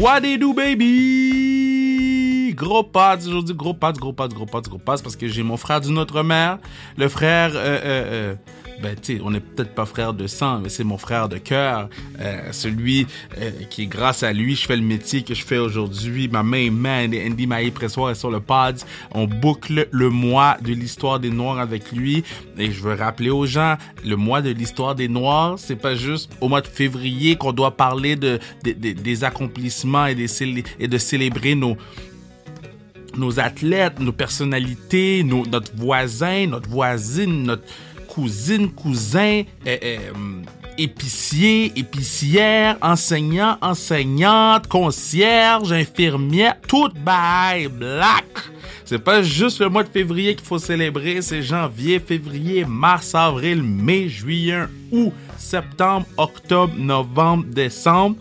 What they do, baby? Gros pads aujourd'hui, gros pads, gros pads, gros pads, gros pads, parce que j'ai mon frère d'une autre mère, le frère, euh, euh, euh, ben, on n'est peut-être pas frère de sang, mais c'est mon frère de cœur, euh, celui euh, qui, grâce à lui, je fais le métier que je fais aujourd'hui. Ma main man, Andy Maï Pressoir est sur le pod. On boucle le mois de l'histoire des Noirs avec lui. Et je veux rappeler aux gens, le mois de l'histoire des Noirs, c'est pas juste au mois de février qu'on doit parler de, de- de- des accomplissements et, et de célébrer nos, nos athlètes, nos personnalités, nos- notre voisin, notre voisine, notre cousine, cousin, euh, euh, épicier, épicière, enseignant, enseignante, concierge, infirmière, tout by black. C'est pas juste le mois de février qu'il faut célébrer, c'est janvier, février, mars, avril, mai, juillet, août, septembre, octobre, novembre, décembre.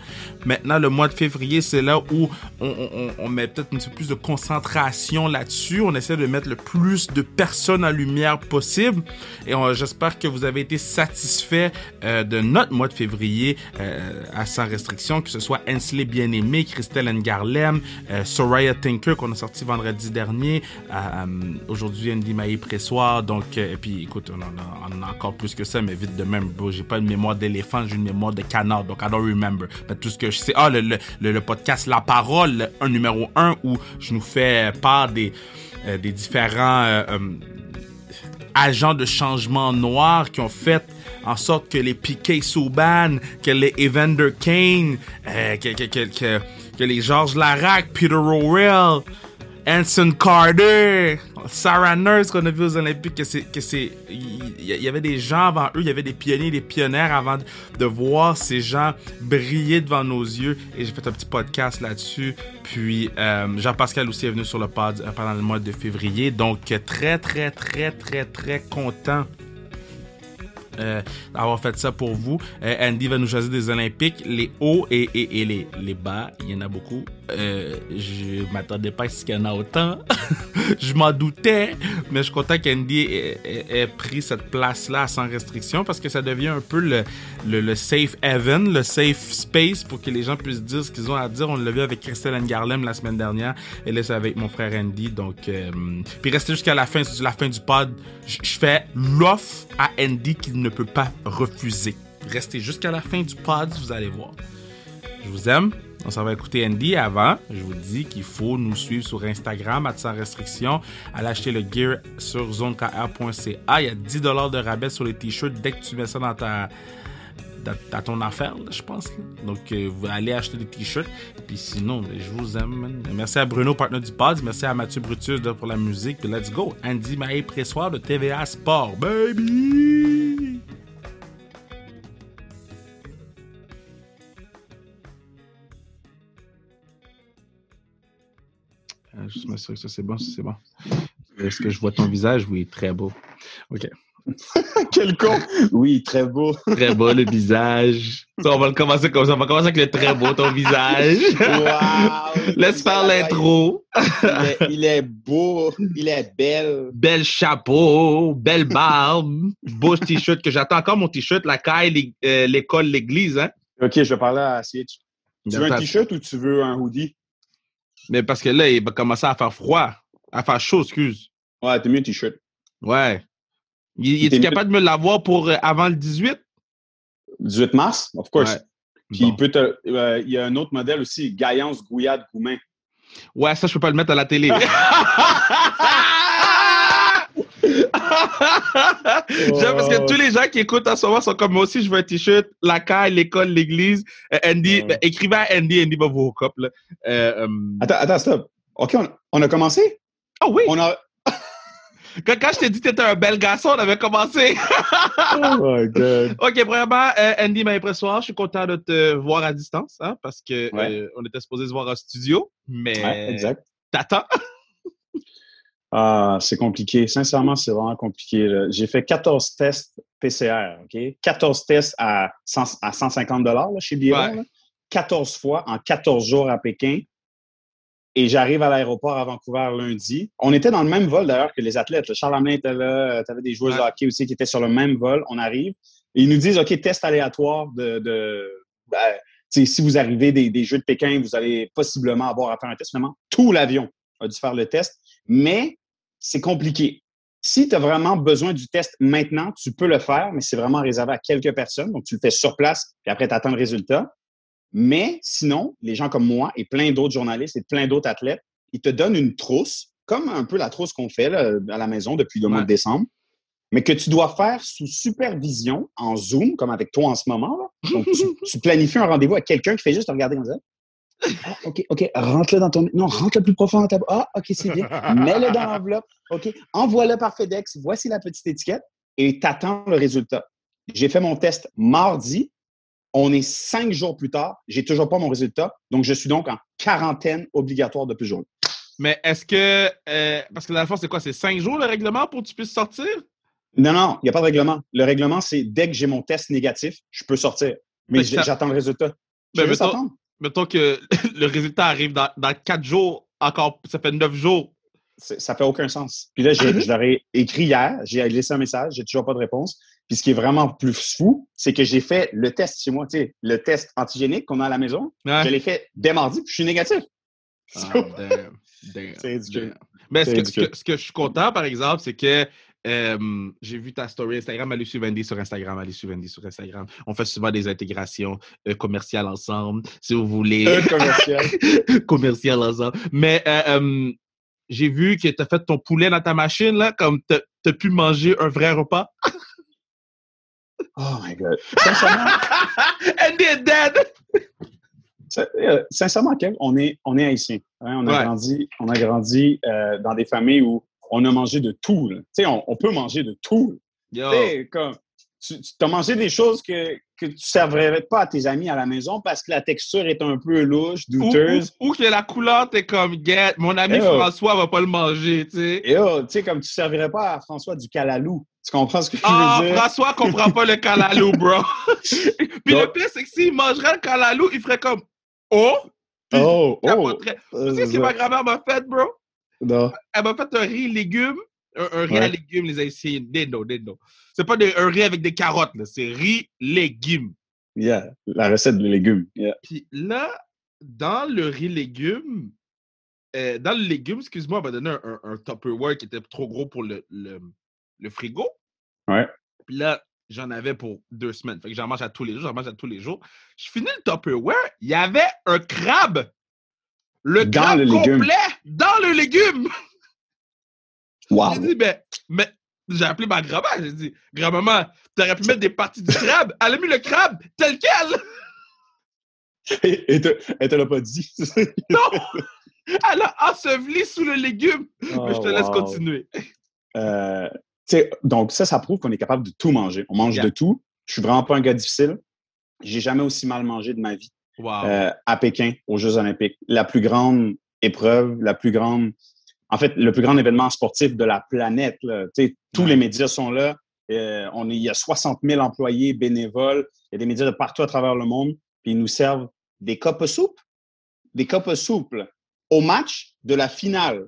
Maintenant, le mois de février, c'est là où on, met peut-être un petit peu plus de concentration là-dessus. On essaie de mettre le plus de personnes en lumière possible. Et j'espère que vous avez été satisfait euh, de notre mois de février euh, à sans restriction, que ce soit Hensley Bien-Aimé, Christelle Ngarlem, euh, Soraya Tinker qu'on a sorti vendredi dernier, euh, aujourd'hui Andy Maï Pressoir. Donc, et puis écoute, on en, a, encore plus que ça, mais vite de même, bro, j'ai pas une mémoire d'éléphant, j'ai une mémoire de canard, donc I don't remember. Mais tout ce que sais, ah, le, le, le, podcast La Parole, le- un numéro un, où je nous fais part des, euh, des différents euh, euh, agents de changement noirs qui ont fait en sorte que les P.K. Subban, que les Evander Kane, que, que, que, que, les Georges Larac, Peter Rowell, Anson Carter, Sarah Nurse qu'on a vu aux Olympiques, que c'est, que c'est, il y, avait des gens avant eux, il y avait des pionniers, des pionnières avant de, voir ces gens briller devant nos yeux. Et j'ai fait un petit podcast là-dessus. Puis euh, Jean-Pascal aussi est venu sur le pod euh, pendant le mois de février. Donc très, très, très, très, très content euh, d'avoir fait ça pour vous. Euh, Andy va nous choisir des Olympiques, les hauts et, et, les, les bas. Il y en a beaucoup. Euh, je m'attendais pas à ce qu'il y en a autant. je m'en doutais, mais je suis content qu'Andy ait, pris cette place-là sans restriction parce que ça devient un peu le, le, safe haven, le safe space pour que les gens puissent dire ce qu'ils ont à dire. On l'a vu avec Christelle Ngarlem la semaine dernière et là c'est avec mon frère Andy. Donc, euh, puis restez jusqu'à la fin, la fin du pod. Je fais l'offre à Andy qu'il ne peut pas refuser. Restez jusqu'à la fin du pod, vous allez voir. Je vous aime. On s'en va écouter Andy. Avant, je vous dis qu'il faut nous suivre sur Instagram, à sans restriction. Allez acheter le gear sur zonekr.ca. Il y a 10$ de rabais sur les t-shirts dès que tu mets ça dans ta dans, ton affaire, je pense. Donc, euh, vous allez acheter des t-shirts. Puis sinon, ben, je vous aime. Merci à Bruno, partenaire du pod. Merci à Mathieu Brutus pour la musique. Puis let's go. Andy Maé Pressoir de TVA Sport. Baby! M'assurer que ça c'est bon, c'est bon. Est-ce que je vois ton visage? Oui, très beau. OK. Quel con! Oui, très beau. Très beau le visage. Ça, on va le commencer comme ça. On va commencer avec le très beau ton visage. Wow! Laisse faire l'intro. Il est, il est beau, il est belle. Bel chapeau, belle barbe, beau t-shirt que j'attends encore mon t-shirt, la caille, euh, l'école, l'église, hein. Ok, je vais parler à Switch. Tu veux un t-shirt ou tu veux un hoodie? Mais parce que là, il va commencer à faire froid, à faire chaud, excuse. Ouais, t'as mieux un t-shirt. Ouais. Il, T'es est mieux- capable de me l'avoir pour euh, avant le 18? 18 mars, of course. Ouais. Puis Bon. il peut te- euh, il y a un autre modèle aussi, Gaillance Gouillade Goumin. Ouais, ça, je peux pas le mettre à la télé. J'aime parce que tous les gens qui écoutent en ce moment sont comme moi aussi, je veux un t-shirt, la caille, l'école, l'église. Euh, Andy, Ouais. ben, écrivez à Andy, Andy va vous là. Euh, euh, Attends, attends, stop. OK, on, on a commencé? Ah oui! On a. Quand, quand je t'ai dit que t'étais un bel garçon, on avait commencé. Oh my God. OK, premièrement, euh, Andy m'a impressionné. Je suis content de te voir à distance, hein, parce que Ouais. euh, on était supposé se voir en studio, mais Ouais, exact. t'attends. Ah, c'est compliqué. Sincèrement, c'est vraiment compliqué. J'ai fait 14 tests PCR, OK? 14 tests à, 100 à 150 là, chez Biron. Ouais. là. 14 fois en 14 jours à Pékin. Et j'arrive à l'aéroport à Vancouver lundi. On était dans le même vol d'ailleurs que les athlètes. Charles Hamelin était là. Tu avais des joueurs Ouais. de hockey aussi qui étaient sur le même vol. On arrive. Et ils nous disent, OK, test aléatoire de, de, ben, si vous arrivez des, des, Jeux de Pékin, vous allez possiblement avoir à faire un test. Finalement, tout l'avion a dû faire le test, mais c'est compliqué. Si tu as vraiment besoin du test maintenant, tu peux le faire, mais c'est vraiment réservé à quelques personnes. Donc, tu le fais sur place, puis après, tu attends le résultat. Mais sinon, les gens comme moi et plein d'autres journalistes et plein d'autres athlètes, ils te donnent une trousse, comme un peu la trousse qu'on fait à la maison depuis le mois de décembre, mais que tu dois faire sous supervision en Zoom, comme avec toi en ce moment. Donc, tu, planifies un rendez-vous avec quelqu'un qui fait juste regarder comme ça. Ah, OK, OK, rentre-le dans ton. Non, rentre le plus profond dans ta. Ah, OK, c'est bien. Mets-le dans l'enveloppe. OK, envoie-le par FedEx. Voici la petite étiquette et t'attends le résultat. J'ai fait mon test mardi. On est cinq jours plus tard. J'ai toujours pas mon résultat. Donc, je suis donc en quarantaine obligatoire de plus jours. Mais est-ce que. Euh, parce que dans le fond, c'est quoi? C'est cinq jours le règlement pour que tu puisses sortir? Non, non, il n'y a pas de règlement. Le règlement, c'est dès que j'ai mon test négatif, je peux sortir. Mais j'attends le résultat. Je vais juste attendre mettons que le résultat arrive dans, dans quatre jours, encore, ça fait neuf jours. Ça fait aucun sens. Puis là, je leur ai écrit hier, j'ai laissé un message, j'ai toujours pas de réponse. Puis ce qui est vraiment plus fou, c'est que j'ai fait le test chez moi, tu sais, le test antigénique qu'on a à la maison. Je l'ai fait dès mardi, puis je suis négatif. Ah, c'est Mais ce que, ce que, je suis content, par exemple, c'est que j'ai vu ta story Instagram. Allez suivre Andy sur Instagram. Allez suivre Andy sur Instagram. On fait souvent des intégrations euh, commerciales ensemble, si vous voulez. Euh, commercial. commercial ensemble. Mais euh, j'ai vu que tu as fait ton poulet dans ta machine, là, comme tu as pu manger un vrai repas. oh my God. Sincèrement. Andy est dead! Sincèrement, Kev, on est, on est haïtien. Hein. On a grandi, on a grandi dans des familles où on a mangé de tout. On, on, peut manger de tout. Comme, tu, as mangé des choses que, que tu ne servirais pas à tes amis à la maison parce que la texture est un peu louche, douteuse. Ou, que la couleur, t'es comme, get, mon ami François va pas le manger, tu sais. Et oh, tu sais, comme tu servirais pas à François du calalou. Tu comprends ce que je veux ah, dire? Ah, François comprend pas le calalou, bro. Puis le pire, c'est que s'il mangerait le calalou, il ferait comme, oh! oh, oh! Tu sais ce que ma grand-mère m'a fait, bro? Non. Elle m'a fait un riz légumes. Un, riz à légumes, les Haïtiens. Dendo, dendo. C'est pas un riz avec des carottes, c'est riz légumes. Yeah, la recette de légumes. Yeah. Puis là, dans le riz légumes, euh, dans le légume, excuse-moi, elle m'a donné un, un, Tupperware qui était trop gros pour le, le, le frigo. Ouais. Puis là, j'en avais pour deux semaines. Fait que j'en mange à tous les jours, j'en mange à tous les jours. Je finis le Tupperware, il y avait un crabe le dans le complet dans le légume. Wow. J'ai dit, ben, mais j'ai appelé ma grand-mère. J'ai dit, grand-maman, t'aurais pu mettre des parties du crabe. Elle a mis le crabe tel quel. Et elle te l'a pas dit. non! Elle a enseveli sous le légume. mais je te laisse continuer. Euh, donc, ça, ça prouve qu'on est capable de tout manger. On mange de tout. Je suis vraiment pas un gars difficile. J'ai jamais aussi mal mangé de ma vie. Euh, à Pékin, aux Jeux olympiques. La plus grande épreuve, la plus grande, en fait, le plus grand événement sportif de la planète. Tous les médias sont là. Euh, on est, il y a 60 000 employés bénévoles. Il y a des médias de partout à travers le monde. Puis ils nous servent des copes souples. Des copes souples. Au match de la finale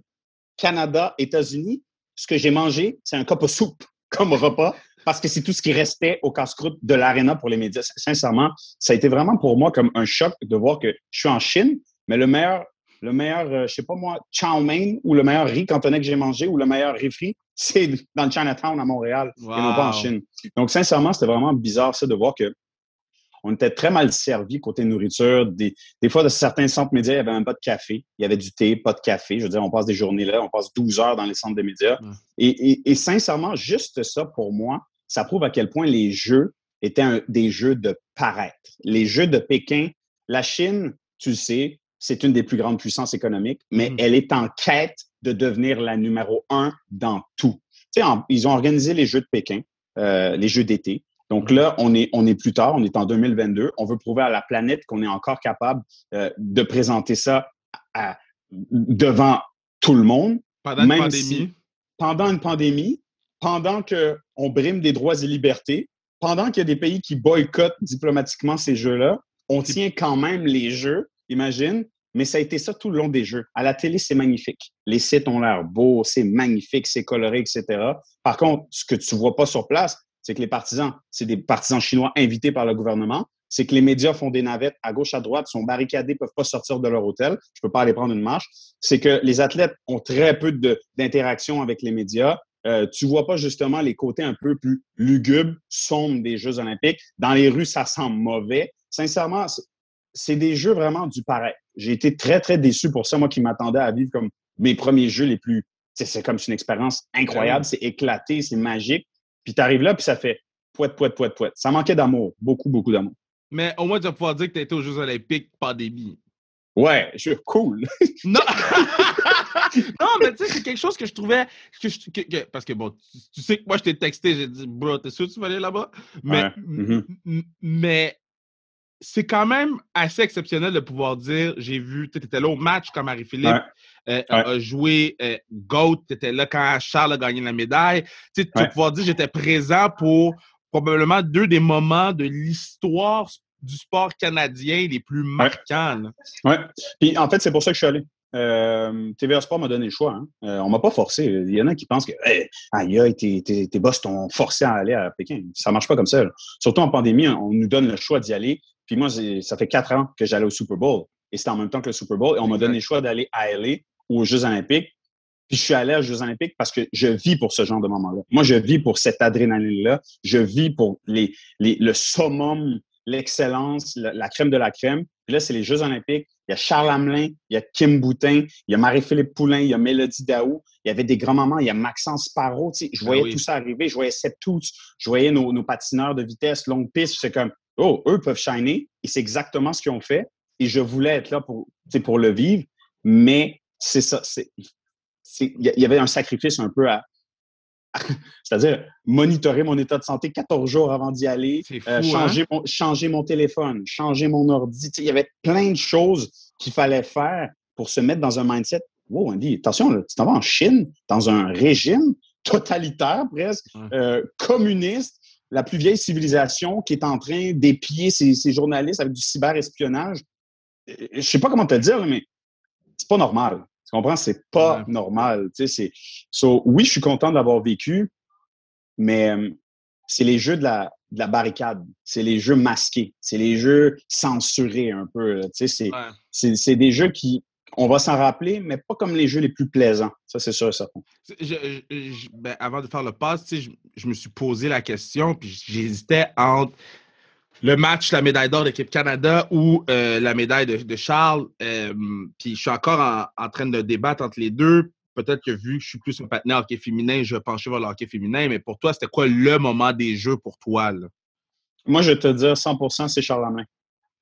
Canada-États-Unis, ce que j'ai mangé, c'est un cup soupe comme repas parce que c'est tout ce qui restait au casse-croûte de l'aréna pour les médias. Sincèrement, ça a été vraiment pour moi comme un choc de voir que je suis en Chine, mais le meilleur, le meilleur, euh, je sais pas moi, chow mein ou le meilleur riz cantonais que j'ai mangé ou le meilleur riz frit, c'est dans le Chinatown à Montréal et non pas en Chine. Donc, sincèrement, c'était vraiment bizarre ça de voir que on était très mal servi côté nourriture. Des, des fois, de certains centres médias, il n'y avait même pas de café. Il y avait du thé, pas de café. Je veux dire, on passe des journées là, on passe 12 heures dans les centres de médias. Et, sincèrement, juste ça, pour moi, ça prouve à quel point les jeux étaient des jeux de paraître. Les jeux de Pékin, la Chine, tu le sais, c'est une des plus grandes puissances économiques, mais mm. elle est en quête de devenir la numéro un dans tout. Tu sais, ils ont organisé les Jeux de Pékin, euh, les Jeux d'été. Donc là, on est, on est plus tard, on est en 2022. On veut prouver à la planète qu'on est encore capable euh, de présenter ça devant tout le monde. Pendant une pandémie. pendant une pandémie, pendant qu'on brime des droits et libertés, pendant qu'il y a des pays qui boycottent diplomatiquement ces jeux-là, on tient quand même les jeux, imagine, mais ça a été ça tout le long des jeux. À la télé, c'est magnifique. Les sites ont l'air beaux, c'est magnifique, c'est coloré, etc. Par contre, ce que tu vois pas sur place, c'est que les partisans, c'est des partisans chinois invités par le gouvernement. c'est que les médias font des navettes à gauche, à droite, sont barricadés, peuvent pas sortir de leur hôtel. Je peux pas aller prendre une marche. C'est que les athlètes ont très peu d'interaction avec les médias. Euh, tu vois pas justement les côtés un peu plus lugubres, sombres des Jeux olympiques. Dans les rues, ça semble mauvais. Sincèrement, c'est des jeux vraiment du pareil. J'ai été très, très déçu pour ça, moi qui m'attendais à vivre comme mes premiers jeux les plus... C'est comme une expérience incroyable, c'est éclaté, c'est magique. Puis tu arrives là, puis ça fait poète, poète, poète, poète. Ça manquait d'amour, beaucoup, beaucoup d'amour. Mais au moins, tu vas pouvoir dire que tu été aux Jeux olympiques pandémie. Ouais, je suis cool. non! non, mais tu sais, c'est quelque chose que je trouvais. Que parce que bon, tu, sais que moi, je t'ai texté, j'ai dit, bro, t'es sûr que tu vas aller là-bas? Mais, mm-hmm. mais c'est quand même assez exceptionnel de pouvoir dire j'ai vu, tu étais là au match quand Marie-Philippe euh, a joué euh, GOAT, tu étais là quand Charles a gagné la médaille. Tu vas pouvoir dire j'étais présent pour probablement deux des moments de l'histoire du sport canadien les plus marquants. Oui. Puis en fait, c'est pour ça que je suis allé. Euh, TVA Sport m'a donné le choix. Hein. Euh, on m'a pas forcé. Il y en a qui pensent que hey, aïe, tes, tes, tes boss t'ont forcé à aller à Pékin. Ça marche pas comme ça. Surtout en pandémie, on nous donne le choix d'y aller. Puis moi, ça fait quatre ans que j'allais au Super Bowl. Et c'était en même temps que le Super Bowl. Et on m'a donné le choix d'aller à LA ou aux Jeux Olympiques. Puis je suis allé aux Jeux Olympiques parce que je vis pour ce genre de moment-là. Moi, je vis pour cette adrénaline-là. Je vis pour les, les, le summum, l'excellence, la, crème de la crème. Puis là, c'est les Jeux Olympiques. Il y a Charles Hamelin, il y a Kim Boutin, il y a Marie-Philippe Poulain, il y a Mélodie Daou. Il y avait des grands moments. Il y a Maxence Parot. Tu sais, je ben voyais tout ça arriver. Je voyais Toots. Je voyais nos, nos patineurs de vitesse, longue piste. C'est comme, oh, eux peuvent shiner. Et c'est exactement ce qu'ils ont fait. Et je voulais être là pour, pour le vivre. Mais c'est ça. C'est, il y avait un sacrifice un peu à, c'est-à-dire monitorer mon état de santé 14 jours avant d'y aller, euh, changer, hein? mon, changer mon téléphone, changer mon ordi. Il y avait plein de choses qu'il fallait faire pour se mettre dans un mindset. Wow, Andy, attention, tu t'en vas en Chine, dans un régime totalitaire presque, euh, communiste, la plus vieille civilisation qui est en train d'épier ses, journalistes avec du cyberespionnage. Euh, je sais pas comment te le dire, mais c'est pas normal. Tu comprends? C'est pas normal. Tu sais, so, oui, je suis content d'avoir vécu, mais euh, c'est les jeux de la, de la barricade. C'est les jeux masqués. C'est les jeux censurés un peu. Tu sais, c'est des jeux qui, on va s'en rappeler, mais pas comme les jeux les plus plaisants. Ça, c'est sûr et certain. ben, avant de faire le pass, je, je me suis posé la question, puis j'hésitais entre le match, la médaille d'or d'équipe Canada ou euh, la médaille de, Charles. Euh, puis je suis encore en, train de débattre entre les deux. Peut-être que vu que je suis plus un partenaire hockey féminin, je vais pencher vers le hockey féminin. Mais pour toi, c'était quoi le moment des jeux pour toi? Moi, je vais te dire 100 c'est Charles Hamelin.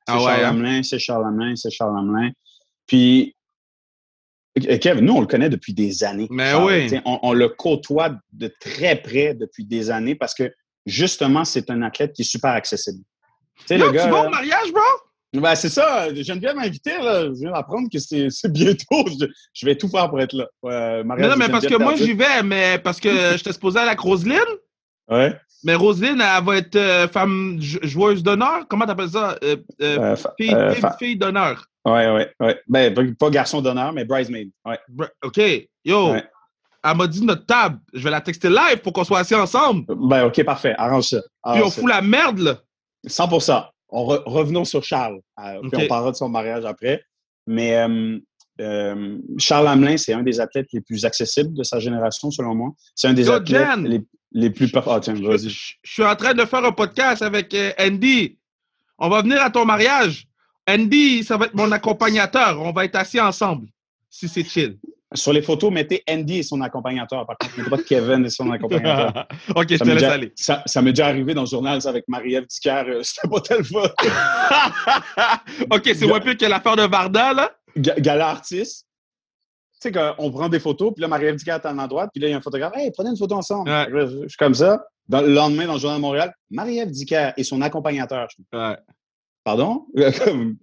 C'est ah Charles hein? c'est Charles c'est Charles Puis, Kev, nous, on le connaît depuis des années. Mais oui. On, on, le côtoie de très près depuis des années parce que, justement, c'est un athlète qui est super accessible. Tu le gars, tu vas au mariage, bro? Ben, c'est ça. M'a invité. Là. Je viens d'apprendre que c'est bientôt. Je, vais tout faire pour être là. non, mais parce que moi, j'y vais, mais parce que je t'ai supposé aller avec Roselyne. Ouais. Mais Roselyne, elle va être euh, femme joueuse d'honneur. Comment t'appelles ça? Euh, euh, fille, d'honneur. Ouais, ouais, ouais. Ben, pas garçon d'honneur, mais bridesmaid. Ouais. OK. Yo. Elle m'a dit notre table. Je vais la texter live pour qu'on soit assis ensemble. Ben, OK, parfait. Arrange ça. Puis on fout la merde, là. 100 on Revenons sur Charles. Euh, puis on parlera de son mariage après. Mais euh, euh, Charles Hamelin, c'est un des athlètes les plus accessibles de sa génération, selon moi. C'est un des athlètes les, plus... Ah, tiens, vas-y. Je, suis en train de faire un podcast avec Andy. On va venir à ton mariage. Andy, ça va être mon accompagnateur. On va être assis ensemble, si c'est chill. Sur les photos, mettez Andy et son accompagnateur. Par contre, mettez pas Kevin et son accompagnateur. OK, je te laisse aller. Ça, ça m'est déjà arrivé dans le journal avec Marie-Ève Dicker. Euh, c'était pas tellement. OK, c'est moins plus que l'affaire de Varda, là? gala artiste. Tu sais, qu'on prend des photos, puis là, Marie-Ève Dicker est à l'endroit, puis là, il y a un photographe. Hey, prenez une photo ensemble. Je, suis comme ça. Dans, le lendemain, dans le journal de Montréal, Marie-Ève Dicker et son accompagnateur. Ouais. Pardon? Euh,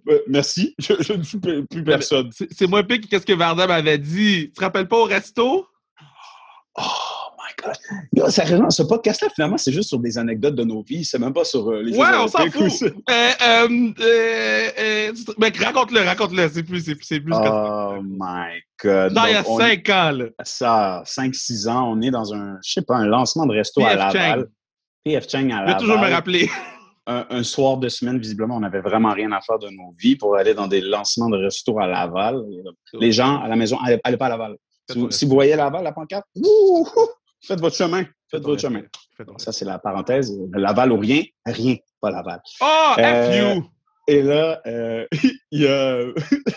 merci. Je, ne suis plus personne. C'est moins pire que qu'est-ce que Varda m'avait dit. Tu te rappelles pas au resto? Oh my God. sérieusement, ce podcast-là, finalement, c'est juste sur des anecdotes de nos vies. C'est même pas sur euh, les Ouais, on s'en fout. Euh, mec, raconte-le, raconte-le. C'est plus, c'est, plus. Oh my God. Non, il y a cinq ans, là. Ça, cinq, six ans, on est dans un, je sais pas, un lancement de resto à Laval. PF Chang à Laval. Je vais toujours me rappeler. Un, soir de semaine, visiblement, on n'avait vraiment rien à faire de nos vies pour aller dans des lancements de restos à Laval. Les gens à la maison, n'allez pas à Laval. Si vous, voyez Laval, la pancarte, faites votre chemin. Faites votre chemin. Ça, c'est la parenthèse. Laval ou rien, rien, pas Laval. Oh, F euh, you! Et là, euh, il y a.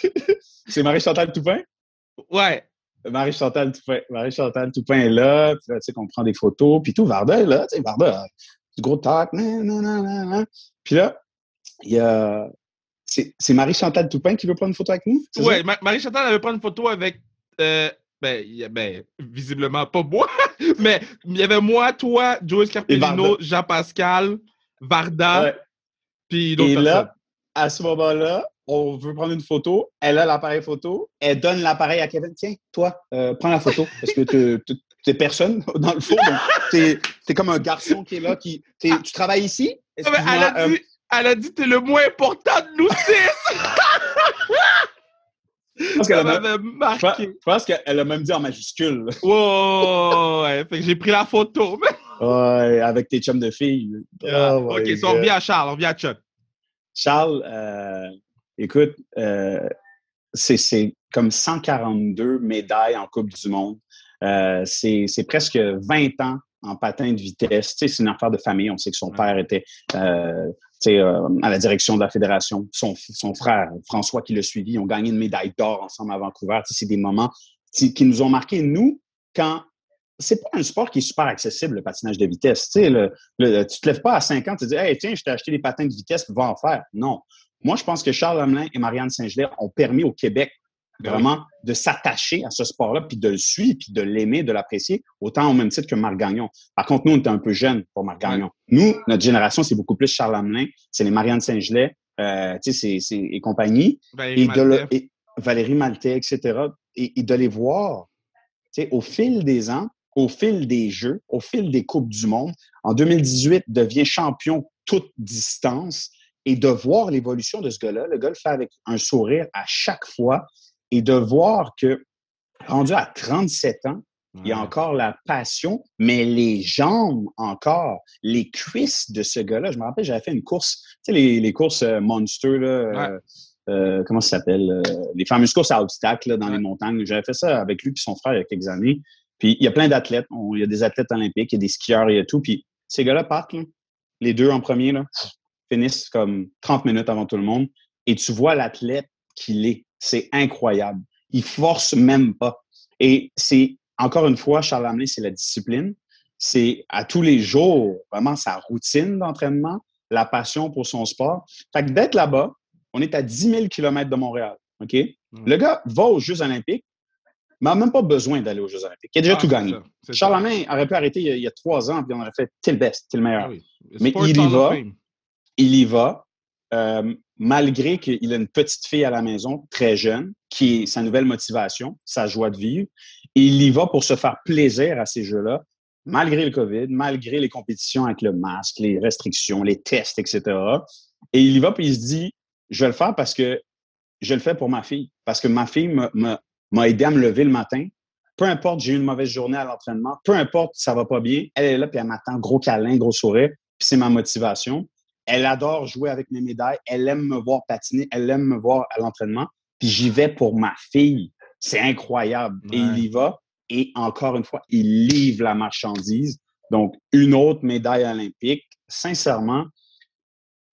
c'est Marie-Chantal Toupin? Ouais. Marie-Chantal Toupin. Marie-Chantal Toupin est là, tu sais, qu'on prend des photos, puis tout, Varda est là, tu sais, Varda, du gros talk, Puis là, il y a. C'est Marie-Chantal Toupin qui veut prendre une photo avec nous? Oui, Marie-Chantal, veut prendre une photo avec. Euh, ben, ben, visiblement pas moi, mais il y avait moi, toi, Joël Carpellino, Jean-Pascal, Varda, puis d'autres personnes. Là, à ce moment-là, on veut prendre une photo, elle a l'appareil photo, elle donne l'appareil à Kevin. Tiens, toi, euh, prends la photo. Parce que tu n'es personne dans le fond. Tu es, comme un garçon qui est là. Qui, tu travailles ici? elle, a dit, euh, elle a dit, t'es le moins important de nous six! Ça m'avait marqué. Je pense qu'elle a même dit en majuscule. Wow, ouais, fait que j'ai pris la photo. ouais, avec tes chums de filles. Ah, oh ok, on revient à Charles, on revient à Chuck. Charles, euh, écoute, euh, c'est comme 142 médailles en Coupe du Monde. Euh, c'est presque 20 ans en patin de vitesse. c'est une affaire de famille. On sait que son père était euh, à la direction de la fédération. Son, son, frère, François, qui l'a suivi, ils ont gagné une médaille d'or ensemble à Vancouver. C'est des moments qui nous ont marqués, nous, quand c'est pas un sport qui est super accessible, le patinage de vitesse. Tu ne te lèves pas à 5 ans, tu te dis, hey, tiens, je t'ai acheté des patins de vitesse, va en faire. Non. Moi, je pense que Charles Hamelin et Marianne Saint-Gelais ont permis au Québec vraiment de s'attacher à ce sport-là, puis de le suivre, puis de l'aimer, de l'apprécier, autant au même titre que Marc Gagnon. Par contre, nous, on était un peu jeunes pour Marc Gagnon. Nous, notre génération, c'est beaucoup plus Charles Hamelin, c'est les Marianne Saint-Gelais, euh, et compagnie, Valérie et, Maltais. et Valérie Maltais, etc. Et, et de les voir, au fil des ans, au fil des Jeux, au fil des Coupes du Monde. En 2018, devient champion toute distance et de voir l'évolution de ce gars-là, le gars le fait avec un sourire à chaque fois et de voir que, rendu à 37 ans, il y a encore la passion, mais les jambes encore, les cuisses de ce gars-là. Je me rappelle, j'avais fait une course, tu sais, les, courses euh, Monster, là, euh, euh, comment ça s'appelle? les fameuses courses à obstacles dans les montagnes. J'avais fait ça avec lui et son frère il y a quelques années. Puis il y a plein d'athlètes. Il y a des athlètes olympiques, il y a des skieurs, il y a tout. Puis ces gars-là partent, les deux en premier, là, finissent comme 30 minutes avant tout le monde. Et tu vois l'athlète qu'il est. C'est incroyable. Il force même pas. Et c'est, encore une fois, Charles Hamelin, c'est la discipline. C'est à tous les jours, vraiment sa routine d'entraînement, la passion pour son sport. Fait que d'être là-bas, on est à 10 000 km de Montréal. OK? Le gars va aux Jeux olympiques, mais n'a même pas besoin d'aller aux Jeux Olympiques. Il a déjà ah, tout gagné. Charlemagne aurait pu arrêter il y, a, trois ans, puis on aurait fait t'es le best, t'es le meilleur. Ah mais il y va. Il y va. Euh, malgré qu'il a une petite fille à la maison, très jeune, qui est sa nouvelle motivation, sa joie de vivre. Et il y va pour se faire plaisir à ces jeux-là, malgré le COVID, malgré les compétitions avec le masque, les restrictions, les tests, etc. Et il y va, puis il se dit, je vais le faire parce que je le fais pour ma fille. Parce que ma fille m'a aidé à me lever le matin. Peu importe, j'ai eu une mauvaise journée à l'entraînement, peu importe, ça va pas bien, elle est là, puis elle m'attend, gros câlin, gros sourire, puis c'est ma motivation. Elle adore jouer avec mes médailles, elle aime me voir patiner, elle aime me voir à l'entraînement, puis j'y vais pour ma fille. C'est incroyable. Et il y va, et encore une fois, il livre la marchandise. Donc, une autre médaille olympique. Sincèrement,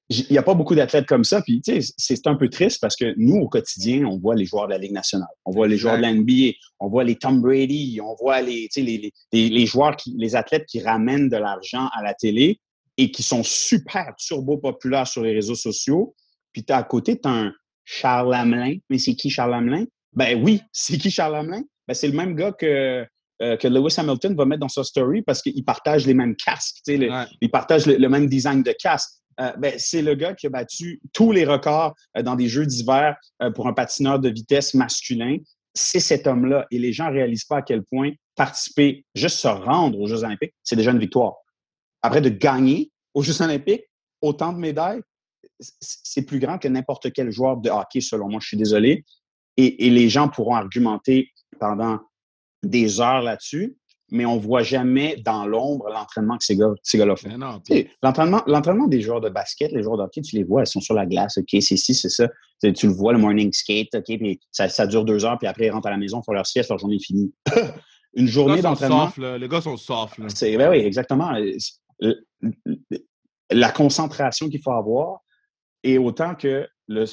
il n'y a pas beaucoup d'athlètes comme ça. Puis, tu sais, c'est un peu triste parce que nous, au quotidien, on voit les joueurs de la Ligue nationale, on voit les joueurs de la NBA, on voit les Tom Brady, on voit les, les, les, les joueurs, qui, les athlètes qui ramènent de l'argent à la télé et qui sont super turbo populaires sur les réseaux sociaux. Puis, tu à côté, tu as un Charles Hamelin. Mais c'est qui Charles Hamelin? Ben oui, c'est qui Charles Hamelin? Ben, c'est le même gars que, euh, que Lewis Hamilton va mettre dans sa story parce qu'il partage les mêmes casques. Le, Il partage le, même design de casque. Euh, ben, c'est le gars qui a battu tous les records euh, dans des Jeux d'hiver euh, pour un patineur de vitesse masculin. C'est cet homme-là. Et les gens ne réalisent pas à quel point participer, juste se rendre aux Jeux olympiques, c'est déjà une victoire. Après, de gagner aux Jeux olympiques, autant de médailles, c'est plus grand que n'importe quel joueur de hockey, selon moi. Je suis désolé. Et, et les gens pourront argumenter pendant des heures là-dessus. mais on voit jamais dans l'ombre l'entraînement que ces gars, ces gars-là font. L'entraînement, l'entraînement des joueurs de basket, les joueurs de hockey, tu les vois, ils sont sur la glace, OK, c'est ici, c'est ça. Tu, le vois, le morning skate, OK, puis ça, ça, dure deux heures, puis après, ils rentrent à la maison, font leur sieste, leur journée est finie. Une journée d'entraînement. Les gars sont soft. Là. Ben oui, exactement. La concentration qu'il faut avoir, et autant que le,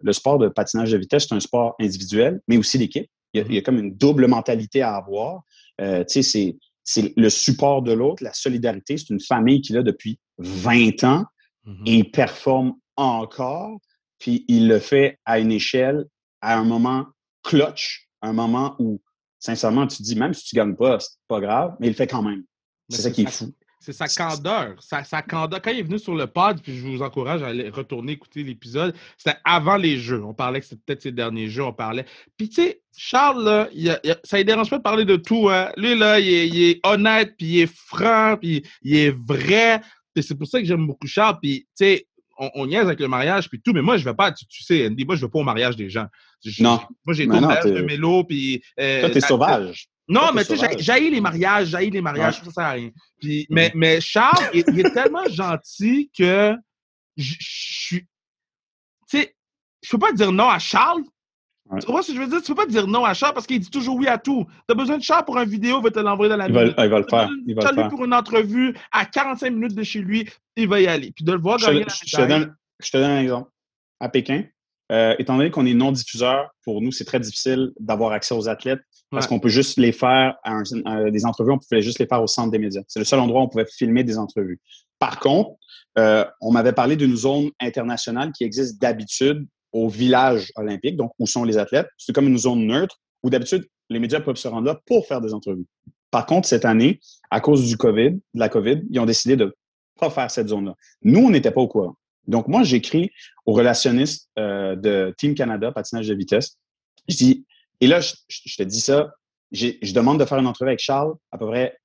le, sport de patinage de vitesse, c'est un sport individuel, mais aussi d'équipe. Il, il, y a comme une double mentalité à avoir. Euh, c'est le support de l'autre, la solidarité. C'est une famille qu'il a depuis 20 ans mm-hmm. et il performe encore. Puis il le fait à une échelle, à un moment clutch, un moment où, sincèrement, tu te dis, même si tu gagnes pas, c'est pas grave, mais il le fait quand même. C'est ça qui est fou. C'est sa candeur. Sa, candeur. Quand il est venu sur le pod, puis je vous encourage à aller retourner écouter l'épisode, c'était avant les jeux. On parlait que c'était peut-être ses derniers jeux, on parlait. Puis tu sais, Charles, là, il ça ne dérange pas de parler de tout. Hein. Lui, là, il est, honnête, puis il est franc, puis il est vrai. c'est pour ça que j'aime beaucoup Charles. Puis tu sais, on, on, niaise avec le mariage, puis tout, mais moi, je ne vais pas, tu, sais, Andy, moi, je ne vais pas au mariage des gens. non. Moi, j'ai deux de mélo, puis... Euh, Toi, t'es sauvage. Non, mais tu sais, j'ai les mariages, j'ai les mariages, ça sert à rien. Puis, mais, mais Charles, il, est tellement gentil que je suis. Tu sais, je peux pas dire non à Charles. Tu vois ce que je veux dire? Tu peux pas dire non à Charles parce qu'il dit toujours oui à tout. Tu as besoin de Charles pour une vidéo, il va te l'envoyer dans la il va, il va le faire. Il va le faire. pour une entrevue à 45 minutes de chez lui, il va y aller. Puis de le voir gagner je, te donne, je te donne un exemple. À Pékin, euh, étant donné qu'on est non-diffuseur, pour nous, c'est très difficile d'avoir accès aux athlètes parce qu'on peut juste les faire à, des entrevues, on pouvait juste les faire au centre des médias. C'est le seul endroit où on pouvait filmer des entrevues. Par contre, euh, on m'avait parlé d'une zone internationale qui existe d'habitude au village olympique, donc où sont les athlètes. C'est comme une zone neutre où d'habitude les médias peuvent se rendre là pour faire des entrevues. Par contre, cette année, à cause du COVID, de la COVID, ils ont décidé de pas faire cette zone-là. Nous, on n'était pas au courant. Donc, moi, j'écris au relationniste euh, de Team Canada, patinage de vitesse. Je dis, et là, je, te dis ça, je demande de faire une entrevue avec Charles à peu près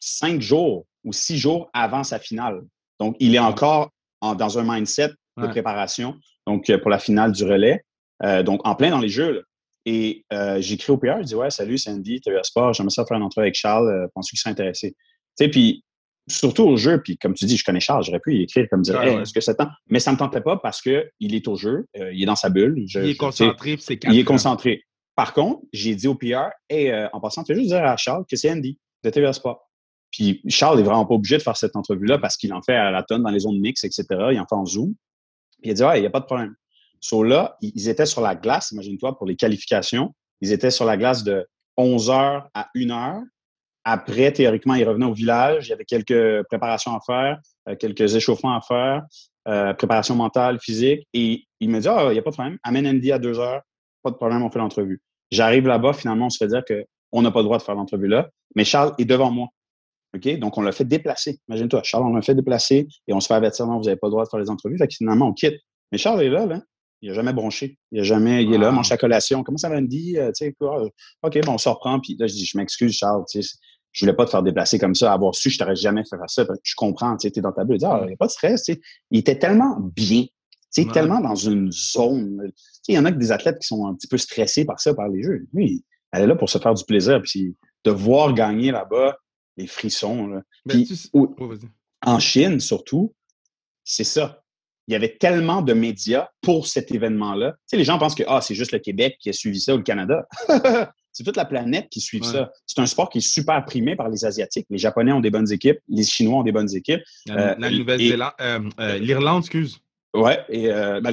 cinq jours ou six jours avant sa finale. Donc, il est encore dans un mindset de préparation donc euh, pour la finale du relais. Euh, donc, en plein dans les jeux. Et j'écris au PR, je dis Ouais, salut, c'est Andy, TVA Sport, j'aimerais ça faire une entrevue avec Charles, penses-tu qu'il serait intéressé? Tu sais, puis surtout au jeu, puis comme tu dis, je connais Charles, j'aurais pu y écrire comme dire, est-ce que ça tente? Mais ça ne me tentait pas parce qu'il est au jeu, euh, il est dans sa bulle. il est concentré, c'est Il est concentré. Par contre, j'ai dit au PR, et euh, en passant, tu veux juste dire à Charles que c'est Andy de TVA Sport. Puis Charles n'est vraiment pas obligé de faire cette entrevue-là parce qu'il en fait à la tonne dans les zones mix, etc. Il en fait en Zoom. Puis il a dit, ouais, il n'y a pas de problème. So là, ils étaient sur la glace, imagine-toi, pour les qualifications. Ils étaient sur la glace de 11 h à 1 h après, théoriquement, il revenait au village. Il y avait quelques préparations à faire, euh, quelques échauffements à faire, euh, préparation mentale, physique. Et il me dit, ah, il n'y a pas de problème. Amène Andy à deux heures. Pas de problème, on fait l'entrevue. J'arrive là-bas, finalement, on se fait dire qu'on n'a pas le droit de faire l'entrevue là. Mais Charles est devant moi. OK? Donc, on l'a fait déplacer. Imagine-toi, Charles, on l'a fait déplacer et on se fait avertir, non, vous n'avez pas le droit de faire les entrevues. Fait que finalement, on quitte. Mais Charles est là, là. Il n'a jamais bronché. Il a jamais, il est là, mange sa collation. Comment ça va, Andy? Euh, tu sais? OK, bon, on se reprend. Puis là, je dis, je m'excuse, Charles. Tu sais, je voulais pas te faire déplacer comme ça. Avoir su, je t'aurais jamais fait ça. Je comprends, tu es dans ta bulle. Il n'y a pas de stress. Il était tellement bien, tu tellement dans une zone. Il y en a que des athlètes qui sont un petit peu stressés par ça, par les jeux. Lui, elle est là pour se faire du plaisir. Puis de voir gagner là-bas, les frissons. Ben, oh, en Chine, surtout, c'est ça. Il y avait tellement de médias pour cet événement-là. Tu les gens pensent que ah, c'est juste le Québec qui a suivi ça ou le Canada. C'est toute la planète qui suit ça. C'est un sport qui est super primé par les Asiatiques. Les Japonais ont des bonnes équipes, les Chinois ont des bonnes équipes. La, euh, Nouvelle-Zélande, euh, euh, l'Irlande, excuse. Oui, et ben,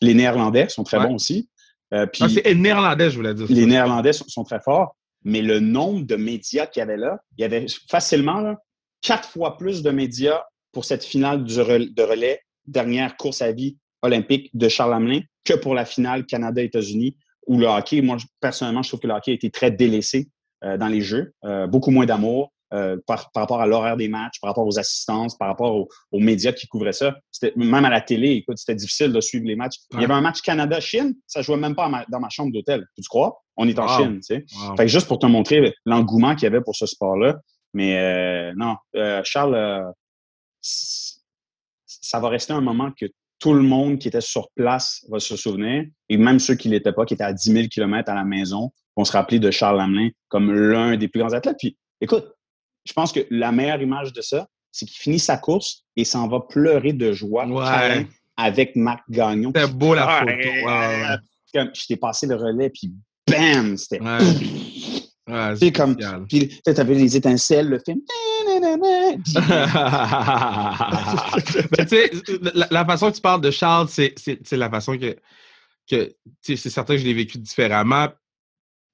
les, Néerlandais sont très bons aussi. ah, c'est néerlandais, je voulais dire. Les Néerlandais sont, très forts, mais le nombre de médias qu'il y avait là, il y avait facilement quatre fois plus de médias pour cette finale de relais, dernière course à vie olympique de Charles Hamelin, que pour la finale Canada-États-Unis où le hockey, moi, personnellement, je trouve que le hockey a été très délaissé euh, dans les jeux. Euh, beaucoup moins d'amour euh, par, rapport à l'horaire des matchs, par rapport aux assistances, par rapport aux, médias qui couvraient ça. Même à la télé, écoute, c'était difficile de suivre les matchs. Il y avait un match Canada-Chine, ça jouait même pas dans ma chambre d'hôtel. Tu crois? On est en Chine, tu sais. Fait que juste pour te montrer l'engouement qu'il y avait pour ce sport-là. Mais non, Charles, ça va rester un moment que tout le monde qui était sur place va se souvenir, et même ceux qui l'étaient pas, qui étaient à 10 000 km à la maison, vont se rappeler de Charles Lamelin comme l'un des plus grands athlètes. Puis, écoute, je pense que la meilleure image de ça, c'est qu'il finit sa course et s'en va pleurer de joie avec Marc Gagnon. C'était beau la photo. Comme, je t'ai passé le relais, puis bam! C'était... Ouais, c'est comme. Puis, tu avais les étincelles, le film. sais, la, façon que tu parles de Charles, c'est la façon que. que c'est certain que je l'ai vécu différemment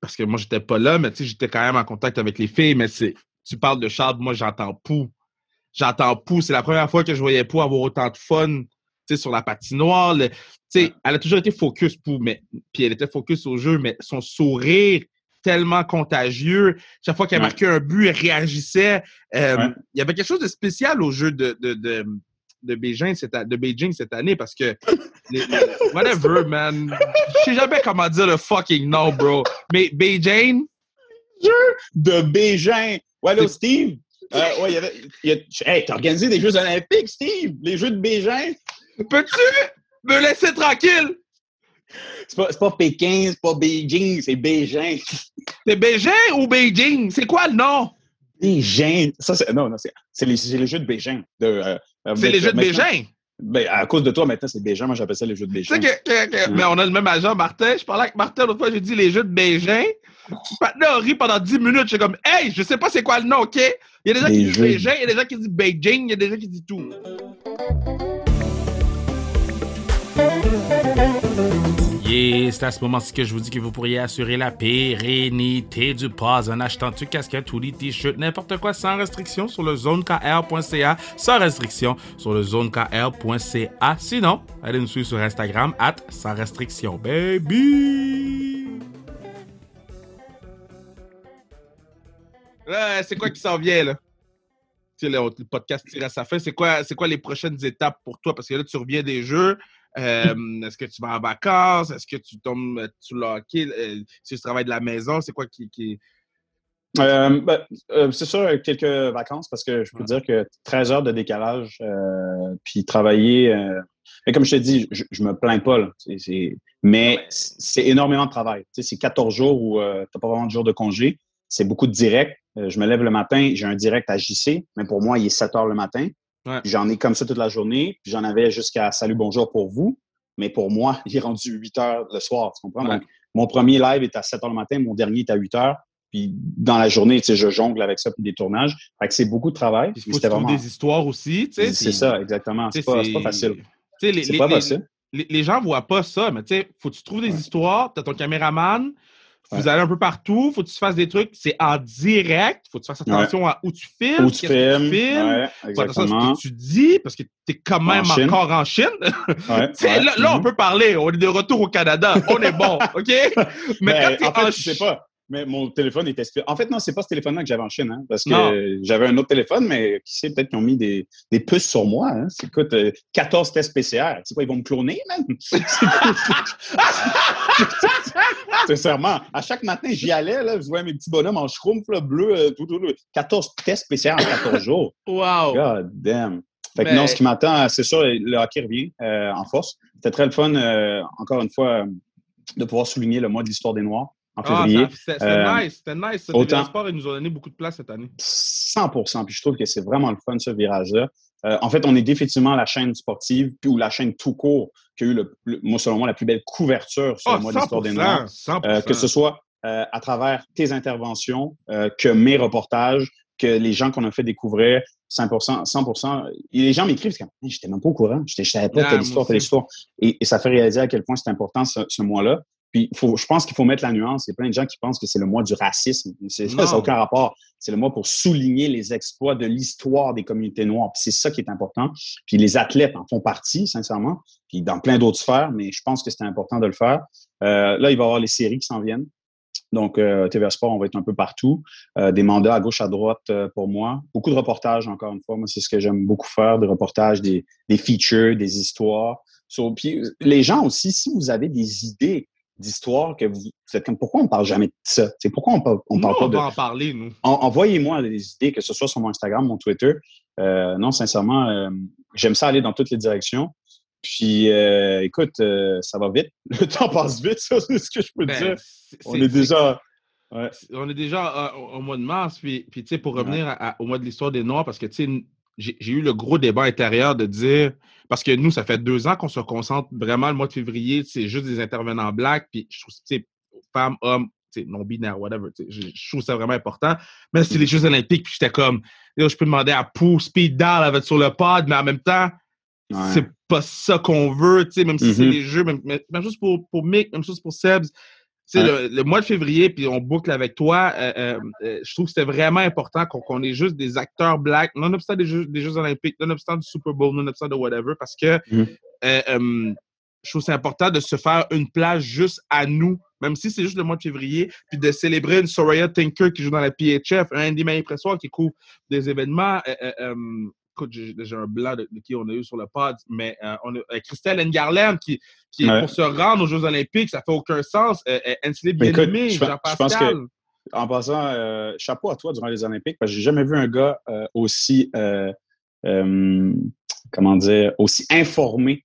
parce que moi, j'étais pas là, mais tu sais, j'étais quand même en contact avec les filles. Mais tu parles de Charles, moi, j'entends Pou. J'entends Pou. C'est la première fois que je voyais Pou avoir autant de fun sur la patinoire. elle a toujours été focus Pou, mais puis elle était focus au jeu, mais son sourire tellement contagieux. Chaque fois qu'elle marquait un but, elle réagissait. Euh, il y avait quelque chose de spécial au jeu de, de, de, de Beijing, cette, de Beijing cette année parce que whatever, man. Je sais jamais comment dire le fucking nom, bro. Mais Beijing? Jeu de Beijing. Ouais, Steve? Euh, ouais, y avait, hey, t'as organisé des Jeux Olympiques, Steve? Les Jeux de Beijing? Peux-tu me laisser tranquille? C'est pas, pas, Pékin, c'est pas Beijing, c'est Beijing. C'est Beijing ou Beijing? C'est quoi le nom? Beijing. Ça, c'est, non, non, c'est, les, les, jeux de Beijing. Euh, euh, c'est les jeux de Beijing? Ben, à cause de toi, maintenant, c'est Beijing. Moi, j'appelle ça les jeux de Beijing. Que, Mais on a le même agent, Martin. Je parlais avec Martin l'autre fois, j'ai dit les jeux de Beijing. Maintenant, on rit pendant 10 minutes. Je suis comme, hey, je sais pas c'est quoi le nom, OK? Il y a des gens qui disent Beijing, il y a des gens qui disent Beijing, il y a des gens qui disent tout. C'est à ce moment-ci que je vous dis que vous pourriez assurer la pérennité du pas en achetant tout casquette, ou les t-shirts, n'importe quoi sans restriction sur le zonekr.ca, sans restriction sur le zonekr.ca. Sinon, allez nous suivre sur Instagram, at sans restriction, baby! c'est quoi qui s'en vient, là? le, le podcast tire à sa fin. C'est quoi, c'est quoi les prochaines étapes pour toi? Parce que là, tu reviens des jeux. Euh, est-ce que tu vas en vacances? Est-ce que tu tombes sur le hockey? Euh, si tu travailles de la maison, c'est quoi qui. qui... Euh, ben, c'est sûr, quelques vacances parce que je peux dire que 13 heures de décalage, puis travailler. mais comme je te dis, je, je me plains pas. Là. mais c'est énormément de travail. c'est 14 jours où tu n'as pas vraiment de jours de congé. C'est beaucoup de direct. je me lève le matin, j'ai un direct à JC, mais pour moi, il est 7 heures le matin. J'en ai comme ça toute la journée. Puis j'en avais jusqu'à Salut, bonjour pour vous. Mais pour moi, il est rendu 8 heures le soir. Tu comprends? Donc, mon premier live est à 7 heures le matin, mon dernier est à 8 heures. Puis dans la journée, tu sais, je jongle avec ça puis des tournages. Fait que c'est beaucoup de travail. Il faut vraiment... des histoires aussi, tu sais. C'est ça, exactement. C'est pas, pas, facile. C'est pas facile. Les, les, gens voient pas ça, mais tu sais, faut que tu trouves des histoires. Tu as ton caméraman, vous allez un peu partout, faut que tu fasses des trucs, c'est en direct, faut que tu fasses attention à où tu filmes, où tu filmes, ouais, faut attention à ce que tu dis, parce que tu es quand même encore en Chine. là, là, on peut parler, on est de retour au Canada, on est bon, OK? Mais, quand tu en, fait, en... sais pas. Mais mon téléphone était... En fait, non, c'est pas ce téléphone-là que j'avais en Chine, hein, parce que j'avais un autre téléphone, mais qui sait, peut-être qu'ils ont mis des, des puces sur moi. Hein. Écoute, 14 euh, tests PCR. C'est quoi, ils vont me cloner, même? Sincèrement, à chaque matin, j'y allais, là, je voyais mes petits bonhommes en schrumpf, bleu, euh, tout, tout, 14 tests PCR en 14 jours. Wow! God damn! Fait que non, ce qui m'attend, c'est sûr, le hockey revient euh, en force. C'était très le fun, encore une fois, de pouvoir souligner le mois de l'histoire des Noirs en ah, c'était euh, nice, c'était nice. Autant, sport, ils nous ont donné beaucoup de place cette année. 100 Puis je trouve que c'est vraiment le fun, ce virage-là. Euh, en fait, on est définitivement la chaîne sportive ou la chaîne tout court qui a eu, le, moi, selon moi, la plus belle couverture sur le mois d'histoire des Noirs. Euh, que ce soit à travers tes interventions, que mes reportages, que les gens qu'on a fait découvrir, 100%, 100%. Et les gens m'écrivent, je j'étais même pas au courant, je savais pas quelle histoire, quelle histoire. Et, et, ça fait réaliser à quel point c'est important ce, ce mois-là. Puis faut, je pense qu'il faut mettre la nuance. Il y a plein de gens qui pensent que c'est le mois du racisme. Ça n'a aucun rapport. C'est le mois pour souligner les exploits de l'histoire des communautés noires. Puis c'est ça qui est important. Puis les athlètes en font partie, sincèrement. Puis dans plein d'autres sphères, mais je pense que c'est important de le faire. Euh, là, il va y avoir les séries qui s'en viennent. Donc, euh, TVA Sport, on va être un peu partout. Euh, des mandats à gauche, à droite euh, pour moi. Beaucoup de reportages, encore une fois. Moi, c'est ce que j'aime beaucoup faire, des reportages, des, des features, des histoires. puis, les gens aussi, si vous avez des idées d'histoire que vous, êtes comme pourquoi on parle jamais de ça? C'est pourquoi on, parle, on parle pas on de en parler nous envoyez-moi des idées que ce soit sur mon Instagram mon Twitter euh, non sincèrement euh, j'aime ça aller dans toutes les directions Puis, euh, écoute, ça va vite. Le temps passe vite, ça, c'est ce que je peux Ben, dire. On est déjà. Ouais. on est déjà au, au mois de mars, puis, puis tu sais, pour revenir à- au mois de l'histoire des Noirs, parce que, tu sais, j'ai eu le gros débat intérieur de dire, parce que nous, ça fait deux ans qu'on se concentre vraiment le mois de février, c'est juste des intervenants blacks, puis je trouve, femmes, hommes, non-binaires, whatever, je, je trouve ça vraiment important. Mais c'est les Jeux olympiques, puis j'étais comme, je peux demander à Pou, Speed Down, va être sur le pod, mais en même temps, Ouais. c'est pas ça qu'on veut, tu sais, même si c'est Mhm. les jeux, même, même même chose pour, pour Mick, même chose pour Sebs. Tu sais, Ouais. le, le mois de février, puis on boucle avec toi, euh, euh, euh, je trouve que c'était vraiment important qu'on ait juste des acteurs blacks, nonobstant des Jeux, des Jeux olympiques, nonobstant du Super Bowl, nonobstant de whatever, parce que euh, euh, je trouve que c'est important de se faire une place juste à nous, même si c'est juste le mois de février, puis de célébrer une Soraya Tinker qui joue dans la PHF, un Andy Maillé-Pressoir qui couvre des événements. Écoute, j'ai un blanc de, de qui on a eu sur le pod, mais euh, on a euh, Christelle Engarland qui, qui Ouais. pour se rendre aux Jeux Olympiques, ça fait aucun sens. Euh, euh, Bien-Aimé, je je pense Jean-Pascal. En passant, euh, chapeau à toi durant les Olympiques, parce que j'ai jamais vu un gars aussi, comment dire, aussi informé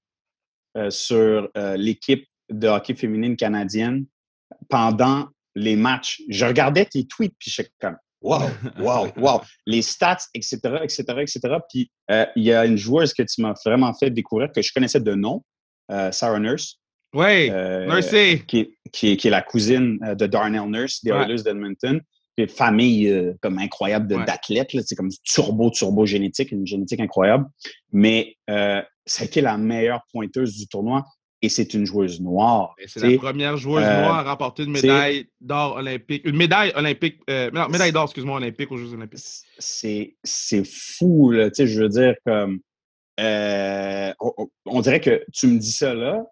sur l'équipe de hockey féminine canadienne pendant les matchs. Je regardais tes tweets, puis j'étais comme, wow, wow, wow. Les stats, etc., etc., etc. Puis euh, il y a une joueuse que tu m'as vraiment fait découvrir, que je connaissais de nom, euh, Sarah Nurse. Oui, euh, merci. qui, est, qui, est, qui est la cousine de Darnell Nurse des Ouais. Oilers d'Edmonton. Une famille comme incroyable Ouais. d'athlètes, là, c'est comme turbo, turbo génétique, une génétique incroyable. Mais ça a été la meilleure pointeuse du tournoi et c'est une joueuse noire. C'est la première joueuse euh, noire à remporter une médaille d'or olympique. Une médaille olympique. euh, non, médaille d'or, excuse-moi, olympique aux Jeux olympiques. c'est fou là tu sais je veux dire comme euh, on, dirait que tu me dis ça là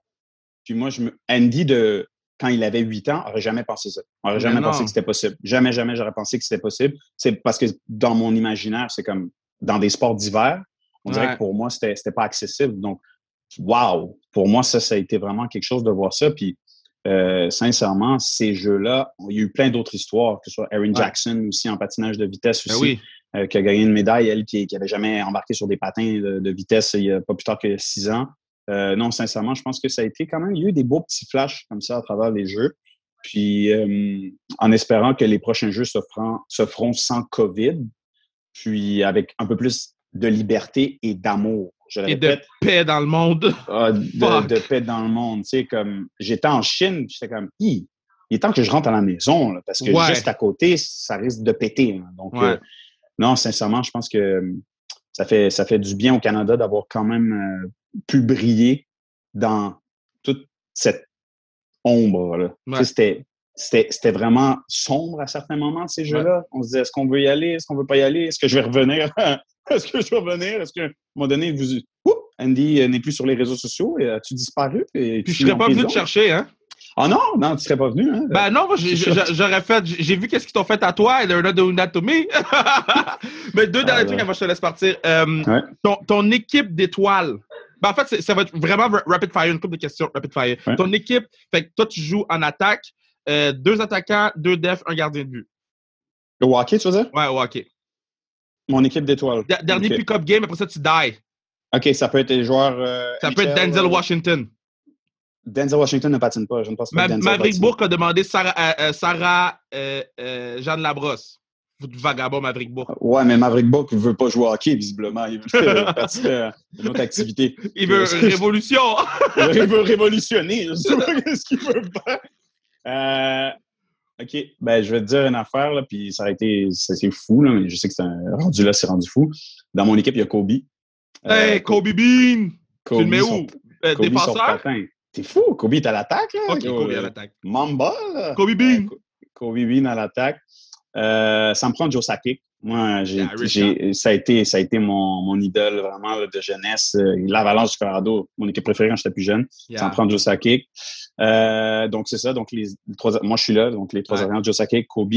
puis moi je me Andy de quand il avait 8 ans aurait jamais pensé ça aurait Mais jamais non. pensé que c'était possible jamais jamais j'aurais pensé que c'était possible c'est parce que dans mon imaginaire c'est comme dans des sports d'hiver on dirait que pour moi c'était c'était pas accessible donc wow pour moi ça ça a été vraiment quelque chose de voir ça puis euh, sincèrement, ces jeux-là, il y a eu plein d'autres histoires, que ce soit Erin Jackson aussi en patinage de vitesse Ben aussi oui. euh, qui a gagné une médaille, elle, qui n'avait jamais embarqué sur des patins de, de vitesse il y a pas plus tard que six ans. Euh, non, sincèrement, je pense que ça a été quand même, il y a eu des beaux petits flashs comme ça à travers les jeux. Puis, euh, en espérant que les prochains jeux se feront, se feront sans COVID, puis avec un peu plus de liberté et d'amour. Je le Et de paix dans le monde. ah, de, de paix dans le monde. Tu sais, comme j'étais en Chine, j'étais comme, Hi, il est temps que je rentre à la maison, là, parce que Ouais. juste à côté, ça risque de péter. là. Donc, Ouais. euh, non, sincèrement, je pense que euh, ça fait, ça fait du bien au Canada d'avoir quand même euh, pu briller dans toute cette Ouais. C'était, c'était, c'était vraiment sombre à certains moments, ces jeux-là. On se disait, est-ce qu'on veut y aller? Est-ce qu'on veut pas y aller? Est-ce que je vais revenir? Est-ce que je vais revenir? Est-ce qu'à un moment donné, vous... Andy euh, n'est plus sur les réseaux sociaux et as-tu disparu? Et Puis je serais pas venu te chercher, hein? Ah non, non, tu serais pas venu. Hein? Ben non, moi, j'aurais fait. J'ai vu qu'est-ce qu'ils t'ont fait à toi, et they're not doing that to me. Mais deux derniers Ah, trucs ouais. avant que je te laisse partir. Euh, Ouais. ton, ton équipe d'étoiles. Ben, en fait, ça va être vraiment ra- rapid fire, une couple de questions rapid fire. Ouais. Ton équipe, fait que toi, tu joues en attaque, euh, deux attaquants, deux defs, un gardien de but. Le hockey, tu veux dire? Ouais, ouais, OK. Mon équipe d'étoiles. Der- Dernier pick-up game, après ça, tu die. OK, ça peut être les joueurs. euh, Ça peut être Denzel euh, Washington. Denzel Washington ne patine pas. Je ne pense pas Ma- que Denzel Maverick patine. Bourque a demandé Sarah, euh, euh, Sarah euh, Jeanne Labrosse. Vous vagabond Maverick Bourque. Ouais, mais Maverick Book ne veut pas jouer au hockey, visiblement. Il veut une autre activité. Il veut révolution. il veut révolutionner. Je sais pas ce qu'il veut faire. OK. Ben, je vais te dire une affaire, là, puis ça a été. C'est fou, là, mais je sais que c'est un rendu là, c'est rendu fou. Dans mon équipe, il y a Kobe. Euh, hey, Kobe Bean! Kobe, tu le mets où? Euh, défenseur? T'es fou, Kobe est à l'attaque, là. Ok, Kobe à euh, l'attaque. Mamba, là. Kobe Bean. Kobe Bean à l'attaque. Euh, ça me prend Joe Sakic. Moi, j'ai, Richard. j'ai- ça, a été, ça a été mon, mon idole vraiment là, de jeunesse. Euh, L'Avalanche du Colorado, mon équipe préférée quand j'étais plus jeune. Yeah. me prend Joe. Euh, donc, c'est ça. Donc, les, les trois, moi, je suis là. Donc, les trois arrières, Joe Sakic, Kobe.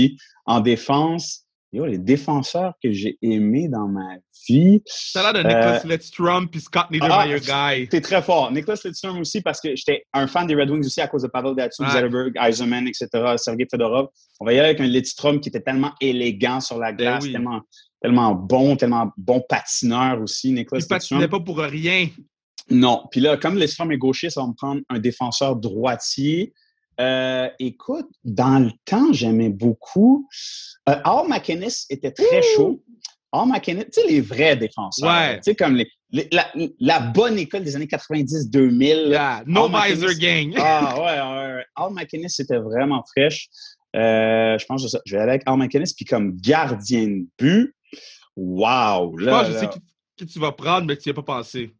En défense, yo, les défenseurs que j'ai aimés dans ma vie. T'as l'air de Nicholas Lidstrom puis Scott Niedermayer guy. T'es très fort. Nicolas Lidstrom aussi, parce que j'étais un fan des Red Wings aussi à cause de Pavel Ouais. Zetterberg, Eisenman, etc., Sergei Fedorov. On va y aller avec un Lidstrom qui était tellement élégant sur la glace, Ben oui. tellement, tellement bon, tellement bon patineur aussi, Nicolas Il patinait Lidstrom. pas pour rien. Non. Puis là, comme l'espoir est gaucher, ça va me prendre un défenseur droitier. Euh, écoute, dans le temps, j'aimais beaucoup. Euh, Al McInnes était très chaud. Al McInnes, tu sais, les vrais défenseurs. Ouais. Tu sais, comme les, les- la, la bonne école des années 90-2000. Yeah, no visor gang. Ah ouais, ouais, ouais. Al McInnes, c'était vraiment fraîche. Euh, je pense que. Je vais aller avec Al McInnes. Puis comme gardien de but, wow! Je pense que je sais qui, qui tu vas prendre, mais que tu n'y as pas pensé.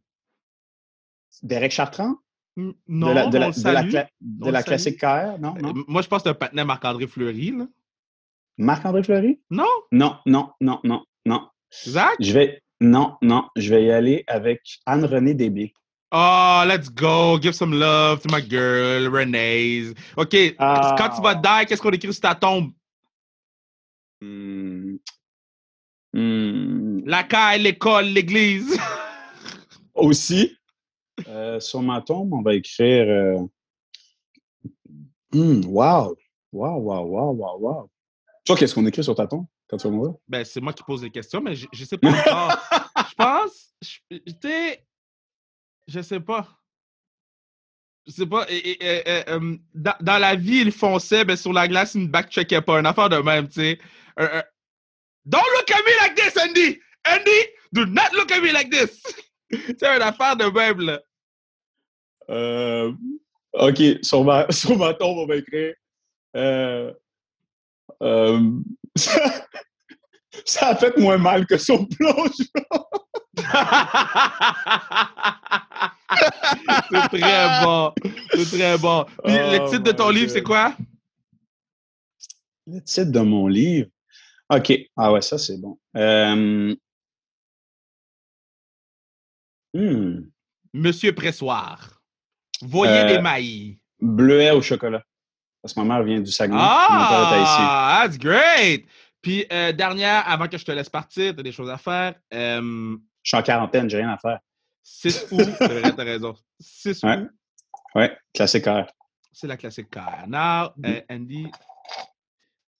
Derek Chartrand? Non, de la, de la, de la, cla- de classique KR, non? non? Euh, Moi, je pense que c'est un patinet Marc-André Fleury, là. Marc-André Fleury? Non? Non, non, non, non, non. Zach? Je vais. Non, non, je vais y aller avec Anne-Renée Desbiens. Oh, let's go. Give some love to my girl, Renee. OK, Ah. quand tu vas die, qu'est-ce qu'on écrit sur ta tombe? Hmm. Hmm. La caille, l'école, l'église. Aussi, euh, sur ma tombe, on va écrire. Euh... hmm, wow! Wow, wow, wow, wow, wow. Toi, qu'est-ce qu'on écrit sur ta tombe quand tu vas mourir? ben, c'est moi qui pose les questions, mais je, je sais pas encore. je pense, je- je sais pas. Je sais pas. et- et- et- euh, dans, dans la vie, ils fonçaient, ben, sur la glace, ils ne backcheckaient pas. Une affaire de même, tu sais. Don't look at me like this, Andy! Andy, do not look at me like this! c'est une affaire de même, là. Euh, OK, sur ma, sur ma tombe, on va écrire. euh, euh, ça, ça a fait moins mal que son plonge. c'est très bon. C'est très bon. Puis, le Oh titre de ton livre, c'est quoi? Le titre de mon livre. OK. Ah ouais, ça, c'est bon. Euh, hmm, Monsieur Pressoir. Voyez Euh, les mailles. Bleuet au chocolat. Parce que ma mère vient du Saguenay. Ah, that's great! Puis, euh, dernière, avant que je te laisse partir, tu as des choses à faire. Euh, Je suis en quarantaine, j'ai rien à faire. 6 août, t'as raison. 6 Ouais. août, Ouais, classique R. c'est la classique car. Now, euh, Andy,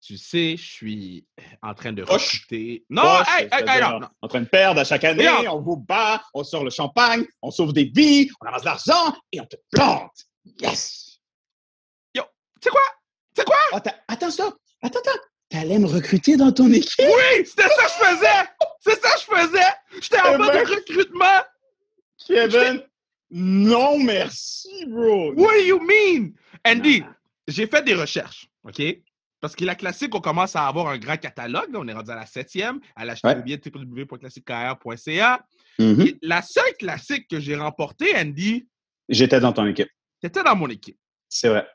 tu sais, je suis en train de recruter. Non, Proche, hey, hey, hey, c'est-à-dire, non, non. En train de perdre à chaque année, on vous bat, on sort le champagne, on sauve des vies, on amasse de l'argent et on te plante. Yes! C'est quoi? C'est quoi? Ah, attends, stop! Attends, attends! T'allais me recruter dans ton équipe? Oui, c'était ça que je faisais! C'est ça que je faisais! J'étais en mode de recrutement! Kevin! Non, merci, bro! What do you mean? Andy, j'ai fait des recherches, OK? Parce que la classique, on commence à avoir un grand catalogue. là, on est rendu à la septième. À l'acheter Ouais. www.classiquekr.ca. Mhm. La seule classique que j'ai remportée, Andy, J'étais dans ton équipe. c'était dans mon équipe. C'est vrai.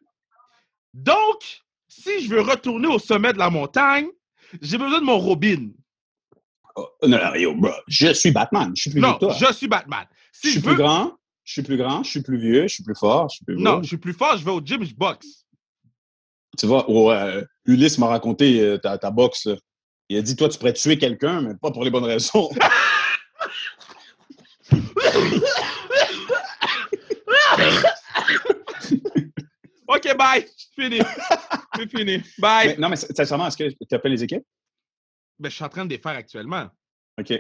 Donc, si je veux retourner au sommet de la montagne, j'ai besoin de mon Robin. Oh, non, non, yo, bro, je suis Batman. Je suis plus Non, vieux que toi. je suis Batman. Si je je, suis veux. plus grand, je suis plus grand, je suis plus vieux, je suis plus fort, je suis plus Non, je suis plus fort, je vais au gym, je boxe. Tu vois, ouais, euh, Ulysse m'a raconté euh, ta, ta boxe. là. Il a dit, toi, tu pourrais tuer quelqu'un, mais pas pour les bonnes raisons. OK, bye. C'est fini. C'est fini. Bye. Mais non, mais sincèrement, est-ce que tu fait les équipes? Ben, je suis en train de les faire actuellement. OK.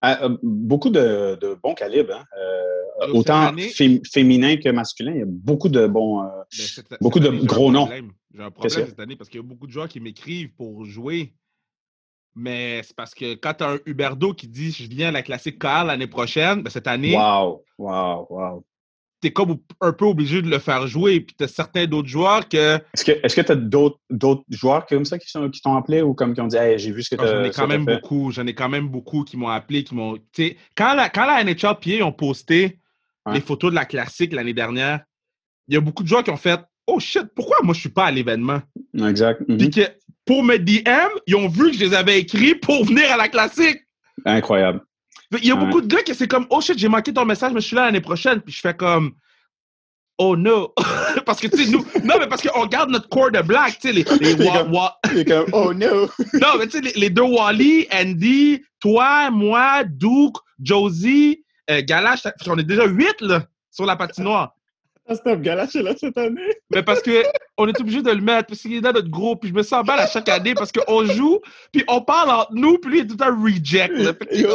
Ah, euh, beaucoup de, de bons calibres. hein. Euh, Donc, autant cette année- fém- féminin que masculin. Il y a beaucoup de bons. euh, Ben, cette- Beaucoup cette de année, j'ai un gros noms. problème. J'ai un problème cette année parce qu'il y a beaucoup de joueurs qui m'écrivent pour jouer. Mais c'est parce que quand tu as un Huberdo qui dit je viens à la classique KR l'année prochaine, ben, cette année, Wow, wow, wow. tu es comme un peu obligé de le faire jouer. Puis tu as certains d'autres joueurs que Est-ce que tu as d'autres joueurs comme ça qui t'ont appelé ou comme qui ont dit hey, j'ai vu ce que tu Ah, J'en ai as quand même fait? beaucoup. J'en ai quand même beaucoup qui m'ont appelé, qui m'ont. Quand la, quand la NHL PA ont posté les photos de la classique l'année dernière, il y a beaucoup de joueurs qui ont fait Oh shit, pourquoi moi je suis pas à l'événement? Exact. Mhm. Puis que pour me DM, ils ont vu que je les avais écrits pour venir à la classique. Incroyable. Il y a Ouais. beaucoup de gars qui c'est comme Oh shit, j'ai manqué ton message, mais je suis là l'année prochaine. Puis je fais comme Oh no! parce que tu sais, nous. Non, mais parce qu'on garde notre corps de black, tu sais, les, les wa- comme oh no. Non, mais tu sais, les, les deux Wally, Andy, toi, moi, Duke, Josie, euh, Galache, on est déjà huit là, sur la patinoire. Ah, Galache est là cette année. Mais parce que on est obligé de le mettre, parce qu'il est dans notre groupe, puis je me sens mal à chaque année parce qu'on joue, puis on parle entre nous, puis lui, il est tout un reject. Là. Yo,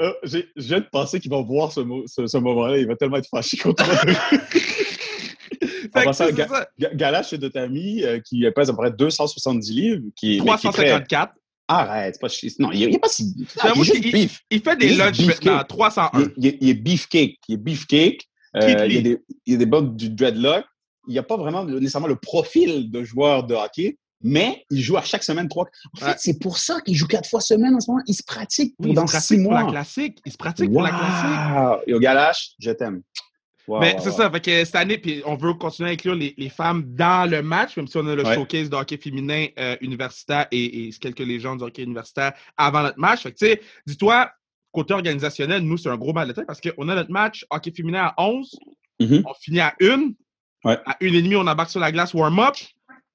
Euh, j'ai- je viens de penser qu'il va voir ce, mo- ce, ce moment-là. Il va tellement être fâché contre c'est Ga- Galache, c'est de ta amie euh, qui pèse à peu près 270 livres. Qui, mais qui est très- 354. Arrête, c'est pas chi- Non, il n'est pas si. Il est fait des est lunchs maintenant, Il 301. est, il est- il est beefcake. Il est beefcake. Euh, il, y a des, il y a des bugs du dreadlock. Il n'y a pas vraiment nécessairement le profil de joueur de hockey, mais il joue à chaque semaine trois. En Ouais. fait, c'est pour ça qu'il joue quatre fois semaine en ce moment. Il se pratique pour Oui, dans six pratique pour la mois. classique. Il se pratique pour la classique. Wow! Yo, Galache, je t'aime. Wow, Mais wow, c'est wow. ça, fait que cette année, puis on veut continuer à inclure les, les femmes dans le match, même si on a le Ouais. showcase de hockey féminin euh, universitaire et, et quelques légendes du hockey universitaire avant notre match. Fait que, tu sais, dis-toi, côté organisationnel, nous, c'est un gros mal de tête parce qu'on a notre match hockey féminin à 11, Mhm. on finit à 1. Ouais. À 1h30, on embarque sur la glace warm-up.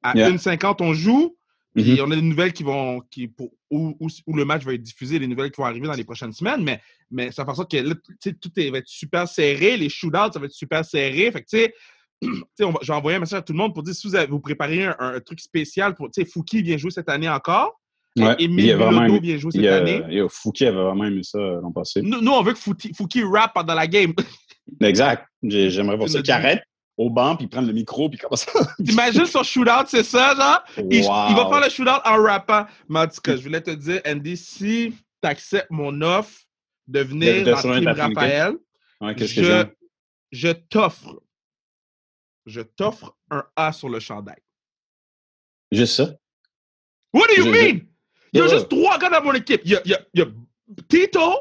À Yeah. 1h50, on joue. Puis Mhm. on a des nouvelles qui vont. Qui, pour, où, où- où le match va être diffusé, des nouvelles qui vont arriver dans les prochaines semaines. Mais, mais ça fait en sorte que là, tout est- va être super serré. Les shootouts, ça va être super serré. Fait que, tu sais, j'ai envoyé un message à tout le monde pour dire si vous, avez- vous préparez un, un truc spécial pour. Tu sais, Fouki vient jouer cette année encore. Ouais, Émile Bilodeau jouer il cette a- année. Fouki avait vraiment aimé ça euh, l'an passé. Nous, nous, on veut que Fouki, Fouki rap pendant la game. Exact. J'ai- J'aimerais voir ça arrête au banc puis prendre le micro puis commence à. T'imagines son shootout, c'est ça, genre? Il, il va faire le shootout en rappant. Mais en tout cas, je voulais te dire, Andy, si tu acceptes mon offre de venir De- de dans Team. Raphaël, Ouais, Qu'est-ce que je, t'offre, je t'offre un A sur le chandail. Juste ça? What do you je- mean? Il y a Yeah. juste trois gars dans mon équipe. Il y a, il y a- il y a Tito,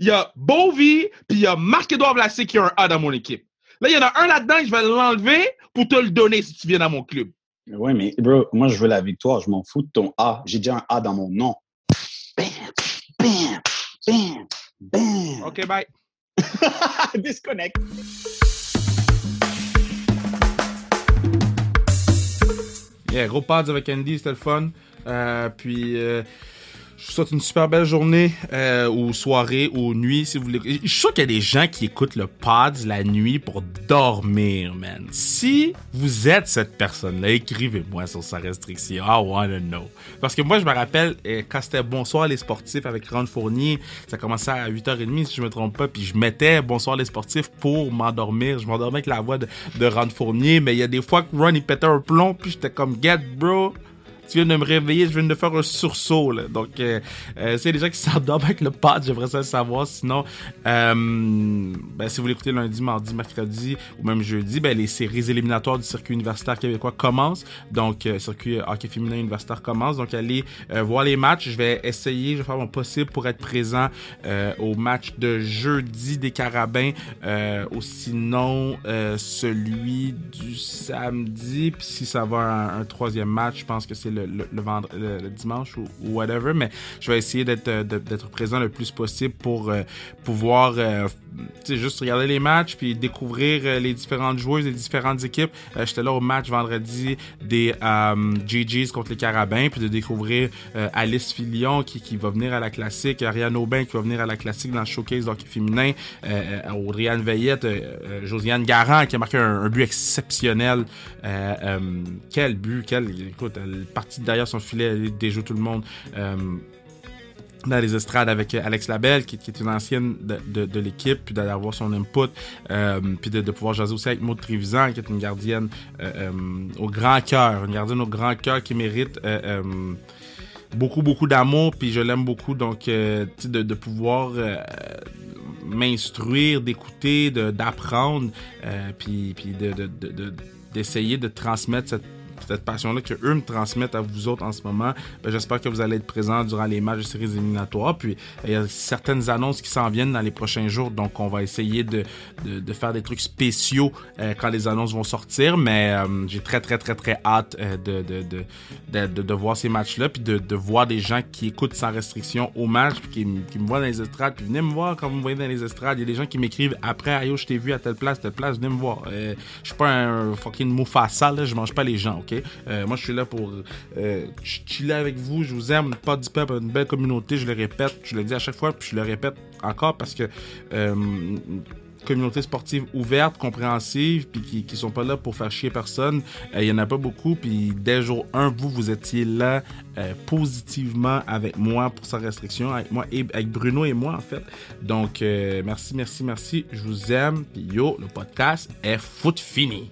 il y a Bovi, puis il y a Marc-Edouard Vlasic qui a un A dans mon équipe. Là, il y en a un là-dedans que je vais l'enlever pour te le donner si tu viens dans mon club. Ouais, mais bro, moi je veux la victoire. Je m'en fous de ton A. J'ai déjà un A dans mon nom. Bam, bam, bam, bam. OK, bye. Disconnect. Yeah, gros pads avec Andy, c'était le fun. Euh, puis, euh, je vous souhaite une super belle journée, euh, ou soirée, ou nuit, si vous voulez. Je suis sûr qu'il y a des gens qui écoutent le pods la nuit pour dormir, man. Si vous êtes cette personne-là, écrivez-moi sur sa restriction. I wanna know. Parce que moi, je me rappelle, quand c'était Bonsoir les sportifs avec Ron Fournier, ça commençait à 8h30, si je me trompe pas, puis je mettais Bonsoir les sportifs pour m'endormir. Je m'endormais avec la voix de, de Ron Fournier, mais il y a des fois que Ron, il pétait un plomb, puis j'étais comme, get, bro. Tu viens de me réveiller, je viens de faire un sursaut. Là. Donc, euh, euh, c'est les gens qui s'endorment avec le pod, j'aimerais ça le savoir. Sinon, euh, ben, si vous l'écoutez lundi, mardi, mercredi ou même jeudi, ben, les séries éliminatoires du circuit universitaire québécois commencent. Donc, euh, circuit hockey féminin universitaire commence. Donc, allez euh, voir les matchs. Je vais essayer, je vais faire mon possible pour être présent euh, au match de jeudi des Carabins. Euh, ou sinon, euh, celui du samedi. Puis si ça va un troisième match, je pense que c'est le, le, le, dimanche ou, whatever. Mais je vais essayer d'être euh, présent le plus possible pour euh, pouvoir euh, juste regarder les matchs puis découvrir les différentes joueuses des différentes équipes. J'étais là au match vendredi des GGs contre les Carabins puis de découvrir Alice Filion qui, va venir à la classique, Ariane Aubin qui va venir à la classique dans le showcase d'hockey féminin, Audriane Veillette, Josiane Garant qui a marqué un, but exceptionnel. Quel but, quel, écoute, elle partie derrière son filet, déjoue tout le monde. Euh, dans les estrades avec Alex Labelle, qui, est une ancienne de, l'équipe, puis d'avoir son input, euh, puis de, pouvoir jaser aussi avec Maud Trévisan, qui est une gardienne euh, au grand cœur, une gardienne au grand cœur qui mérite beaucoup, beaucoup d'amour, puis je l'aime beaucoup, donc de, pouvoir m'instruire, d'écouter, d'apprendre, puis, puis de, d'essayer de transmettre cette cette passion-là que eux me transmettent à vous autres en ce moment. Ben, J'espère que vous allez être présents durant les matchs de séries éliminatoires. Puis il y a certaines annonces qui s'en viennent dans les prochains jours, donc on va essayer de, de, faire des trucs spéciaux euh, quand les annonces vont sortir. Mais euh, j'ai très très très très hâte euh, de, de, de, voir ces matchs-là, puis de, voir des gens qui écoutent sans restriction au match, puis qui, me voient dans les estrades, puis venez me voir quand vous me voyez dans les estrades. Il y a des gens qui m'écrivent après, Ayo, je t'ai vu à telle place, telle place, venez me voir. Euh, je suis pas un fucking Mufasa, là, je mange pas les gens, ok? Euh, moi, je suis là pour euh, ch- chiller avec vous, je vous aime, pas du peuple, une belle communauté, je le répète, je le dis à chaque fois, puis je le répète encore parce que euh, communauté sportive ouverte, compréhensive, puis qui, qui sont pas là pour faire chier personne. Il y en a pas beaucoup, puis dès jour 1, vous, vous étiez là positivement avec moi pour sa restriction, avec moi avec Bruno et moi, en fait. Donc, merci, merci, merci. Je vous aime. Puis yo, le podcast est foot fini.